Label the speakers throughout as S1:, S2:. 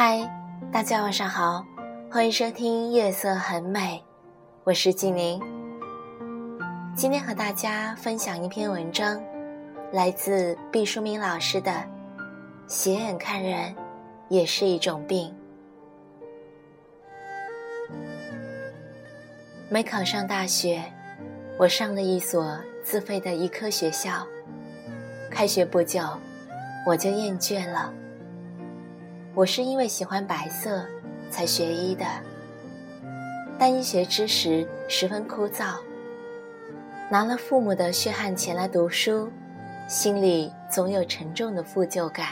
S1: 嗨，大家晚上好，欢迎收听《夜色很美》，我是静宁。今天和大家分享一篇文章，来自毕淑敏老师的《斜眼看人也是一种病》。没考上大学，我上了一所自费的医科学校。开学不久，我就厌倦了。我是因为喜欢白色才学医的，但医学知识十分枯燥。拿了父母的血汗钱来读书，心里总有沉重的负疚感，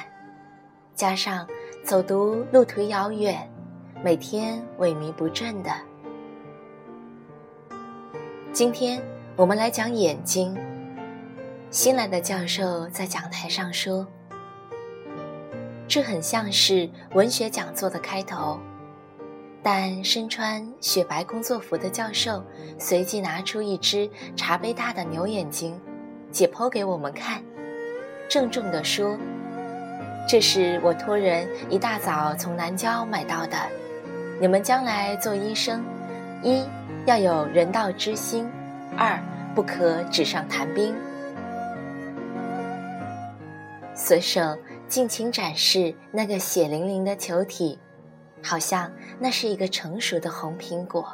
S1: 加上走读路途遥远，每天萎靡不振的。今天我们来讲眼睛。新来的教授在讲台上说：“这很像是文学讲座的开头。”但身穿雪白工作服的教授随即拿出一只茶杯大的牛眼睛，解剖给我们看，郑重地说：“这是我托人一大早从南郊买到的。你们将来做医生，一要有人道之心，二不可纸上谈兵。”随手尽情展示那个血淋淋的球体，好像那是一个成熟的红苹果。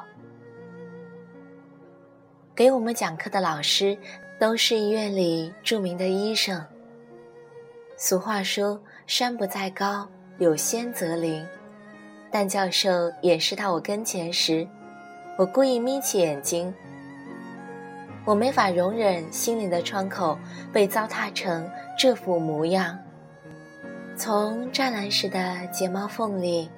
S1: 给我们讲课的老师都是医院里著名的医生。俗话说“山不在高，有仙则灵”，但教授演示到我跟前时，我故意眯起眼睛。我没法容忍心灵的窗口被糟蹋成这副模样。从湛蓝时的睫毛缝里，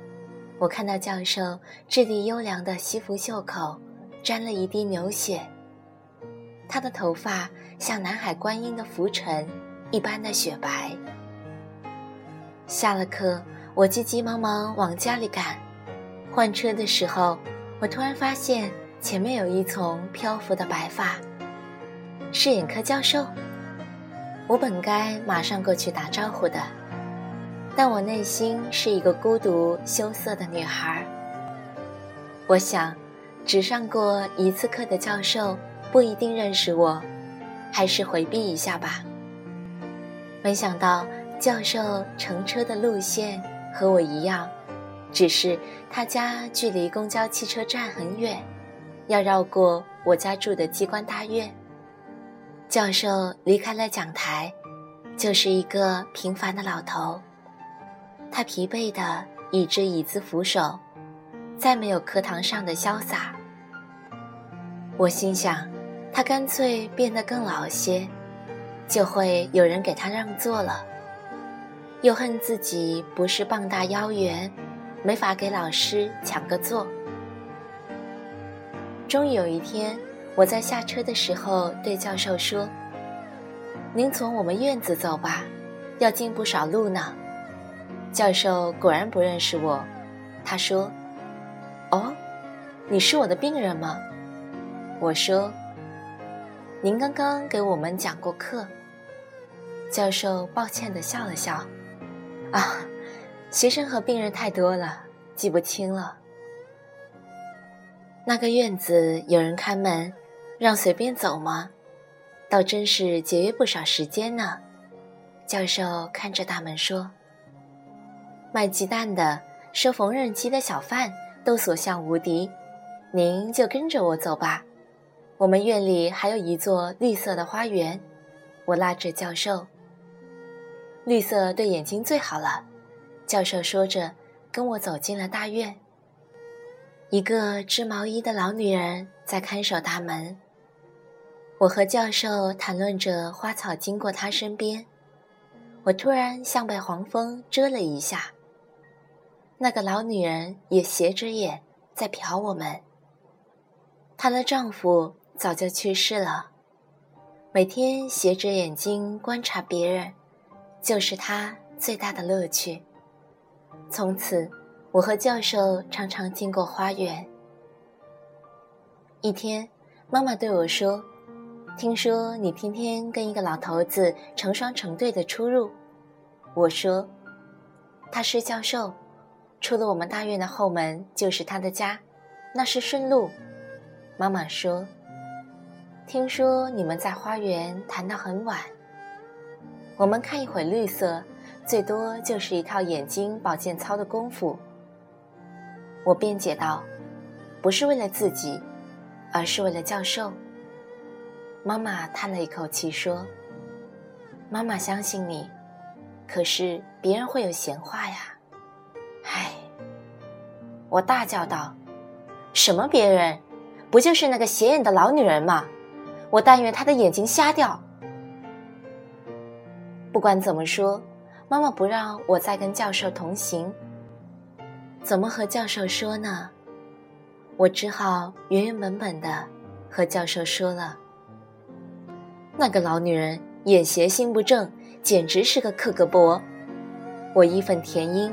S1: 我看到教授质地优良的西服袖口沾了一滴牛血。他的头发像南海观音的浮尘一般的雪白。下了课，我急急忙忙往家里赶。换车的时候，我突然发现前面有一丛漂浮的白发。是眼科教授，我本该马上过去打招呼的，但我内心是一个孤独羞涩的女孩。我想，只上过一次课的教授不一定认识我，还是回避一下吧。没想到教授乘车的路线和我一样，只是他家距离公交汽车站很远，要绕过我家住的机关大院。教授离开了讲台，就是一个平凡的老头。他疲惫地倚着椅子扶手，再没有课堂上的潇洒。我心想，他干脆变得更老些，就会有人给他让座了。又恨自己不是膀大腰圆，没法给老师抢个座。终于有一天。我在下车的时候对教授说：“您从我们院子走吧，要进不少路呢。”教授果然不认识我，他说：“哦，你是我的病人吗？”我说：“您刚刚给我们讲过课。”教授抱歉地笑了笑：“啊，学生和病人太多了，记不清了。”那个院子有人看门。让随便走吗？倒真是节约不少时间呢。教授看着大门说：“卖鸡蛋的、收缝纫机的小贩都所向无敌，您就跟着我走吧。我们院里还有一座绿色的花园。”我拉着教授：“绿色对眼睛最好了。”教授说着，跟我走进了大院。一个织毛衣的老女人在看守大门。我和教授谈论着花草经过她身边，我突然像被黄蜂蛰了一下。那个老女人也斜着眼在瞟我们。她的丈夫早就去世了，每天斜着眼睛观察别人，就是她最大的乐趣。从此，我和教授常常经过花园。一天，妈妈对我说。听说你天天跟一个老头子成双成对的出入，我说，他是教授，出了我们大院的后门就是他的家，那是顺路。妈妈说：“听说你们在花园谈到很晚，我们看一会绿色，最多就是一套眼睛保健操的功夫。”我辩解道：“不是为了自己，而是为了教授。”妈妈叹了一口气说：“妈妈相信你，可是别人会有闲话呀。”唉，我大叫道：“什么别人？不就是那个斜眼的老女人吗？我但愿她的眼睛瞎掉。”不管怎么说，妈妈不让我再跟教授同行。怎么和教授说呢？我只好原原本本的和教授说了。那个老女人眼斜心不正，简直是个克格勃。我义愤填膺。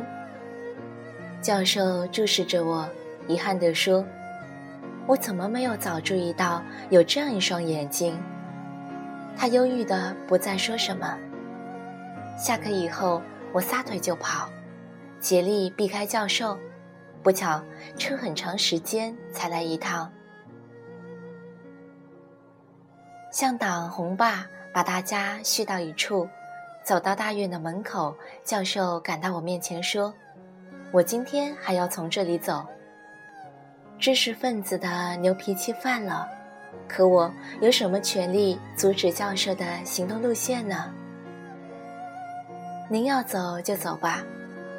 S1: 教授注视着我，遗憾地说：“我怎么没有早注意到有这样一双眼睛？”他忧郁的不再说什么。下课以后，我撒腿就跑，竭力避开教授。不巧，车很长时间才来一趟。向党红爸把大家聚到一处，走到大院的门口，教授赶到我面前说。我今天还要从这里走。知识分子的牛脾气犯了，可我有什么权利阻止教授的行动路线呢？您要走就走吧，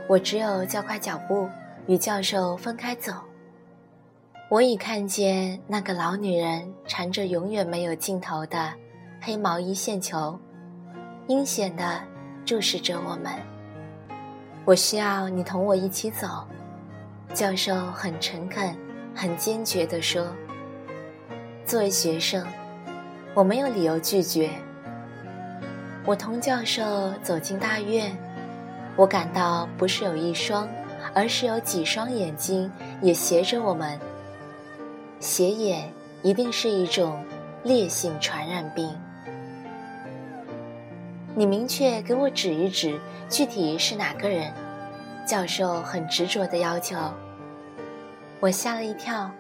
S1: 我只有加快脚步与教授分开走。我已看见那个老女人缠着永远没有尽头的黑毛衣线球，阴险地注视着我们。我需要你同我一起走，教授很诚恳、很坚决地说。作为学生，我没有理由拒绝。我同教授走进大院，我感到不是有一双，而是有几双眼睛也斜着我们。斜眼一定是一种烈性传染病。你明确给我指一指，具体是哪个人？教授很执着的要求。我吓了一跳，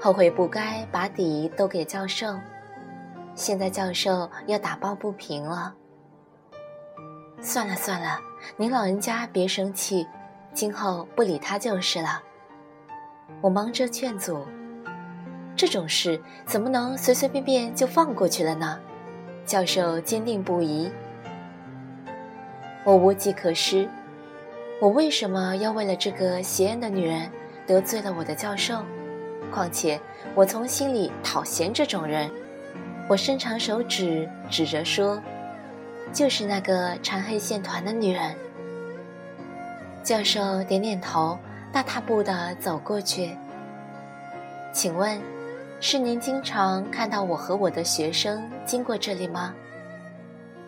S1: 后悔不该把底都给教授。现在教授要打抱不平了。算了算了，您老人家别生气，今后不理他就是了。我忙着劝阻，这种事怎么能随随便便就放过去了呢？教授坚定不移。我无计可施，我为什么要为了这个邪恶的女人得罪了我的教授？况且我从心里讨嫌这种人。我伸长手指指着说：“就是那个缠黑线团的女人。”教授点点头，大踏步地走过去。请问，是您经常看到我和我的学生经过这里吗？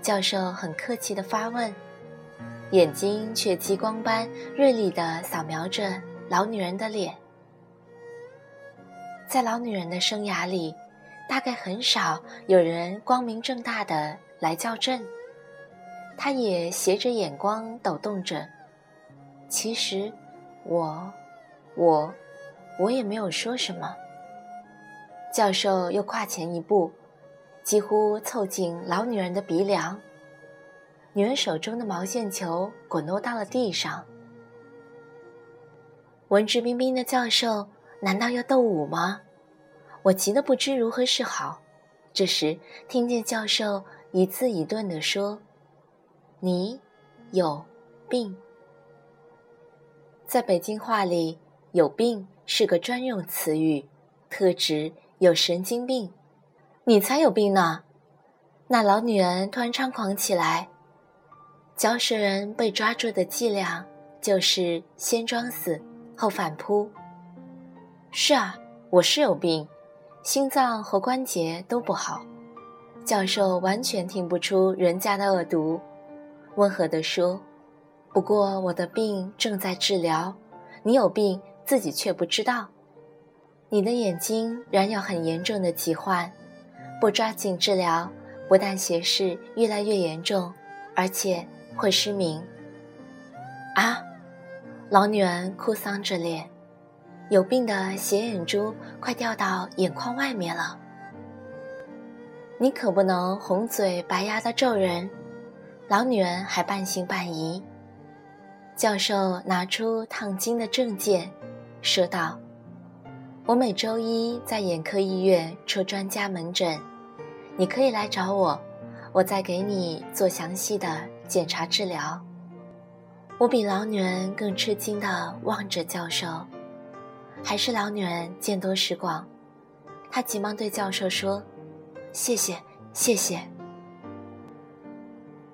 S1: 教授很客气地发问。眼睛却激光般锐利地扫描着老女人的脸。在老女人的生涯里，大概很少有人光明正大的来校正。她也斜着眼光抖动着。其实，我，我，我也没有说什么。教授又跨前一步，几乎凑近老女人的鼻梁。女人手中的毛线球滚落到了地上。文质彬彬的教授难道要斗舞吗？我急得不知如何是好。这时听见教授一字一顿地说：“你有病。”在北京话里，“有病”是个专用词语，特指有神经病。你才有病呢！那老女人突然猖狂起来。教授人被抓住的伎俩就是先装死，后反扑。是啊，我是有病，心脏和关节都不好。教授完全听不出人家的恶毒，温和地说：“不过我的病正在治疗，你有病自己却不知道。你的眼睛染有很严重的疾患，不抓紧治疗，不但斜视越来越严重，而且……”会失明，啊！老女人哭丧着脸，有病的斜眼珠快掉到眼眶外面了。你可不能红嘴白牙的咒人。老女人还半信半疑。教授拿出烫金的证件，说道：“我每周一在眼科医院出专家门诊，你可以来找我，我再给你做详细的检查治疗。”我比老女人更吃惊地望着教授，还是老女人见多识广，她急忙对教授说：“谢谢，谢谢，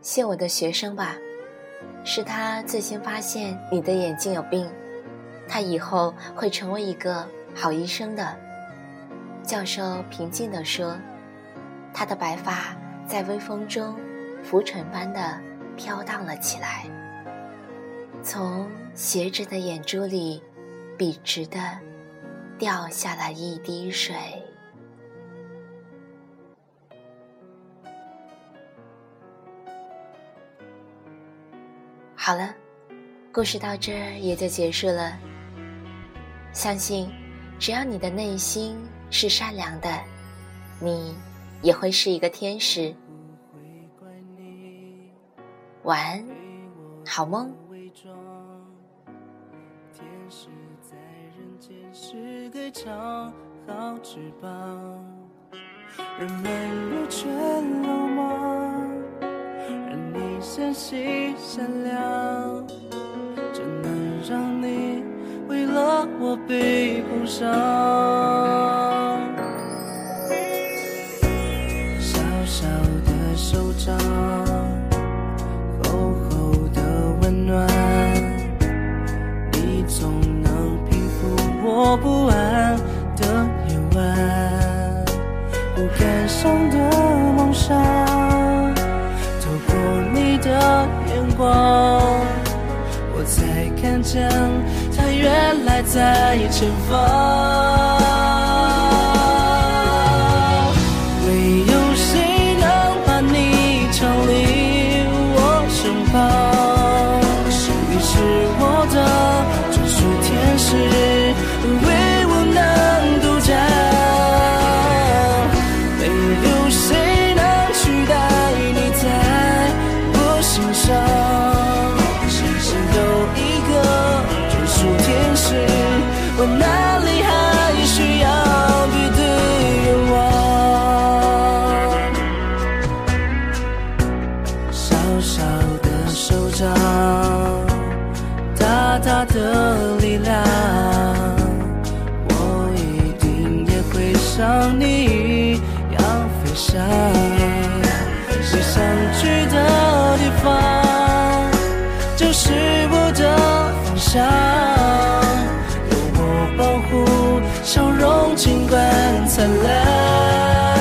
S1: 谢我的学生吧。”是他最先发现你的眼睛有病，他以后会成为一个好医生的。教授平静地说，他的白发在微风中浮尘般的飘荡了起来，从斜着的眼珠里笔直的掉下了一滴水。好了，故事到这儿也就结束了。相信，只要你的内心是善良的，你也会是一个天使。晚安，好梦。
S2: 天使在人间是个长好翅膀，人们如春流氓，让你相信善良，只能让你为了我被碰伤。不完的夜晚不敢想的梦想透过你的眼光我才看见它原来在前方。没有谁能把你抢离我身旁世是的力量，我一定也会像你一样飞翔。你想去的地方，就是我的方向。有我保护，笑容尽管灿烂。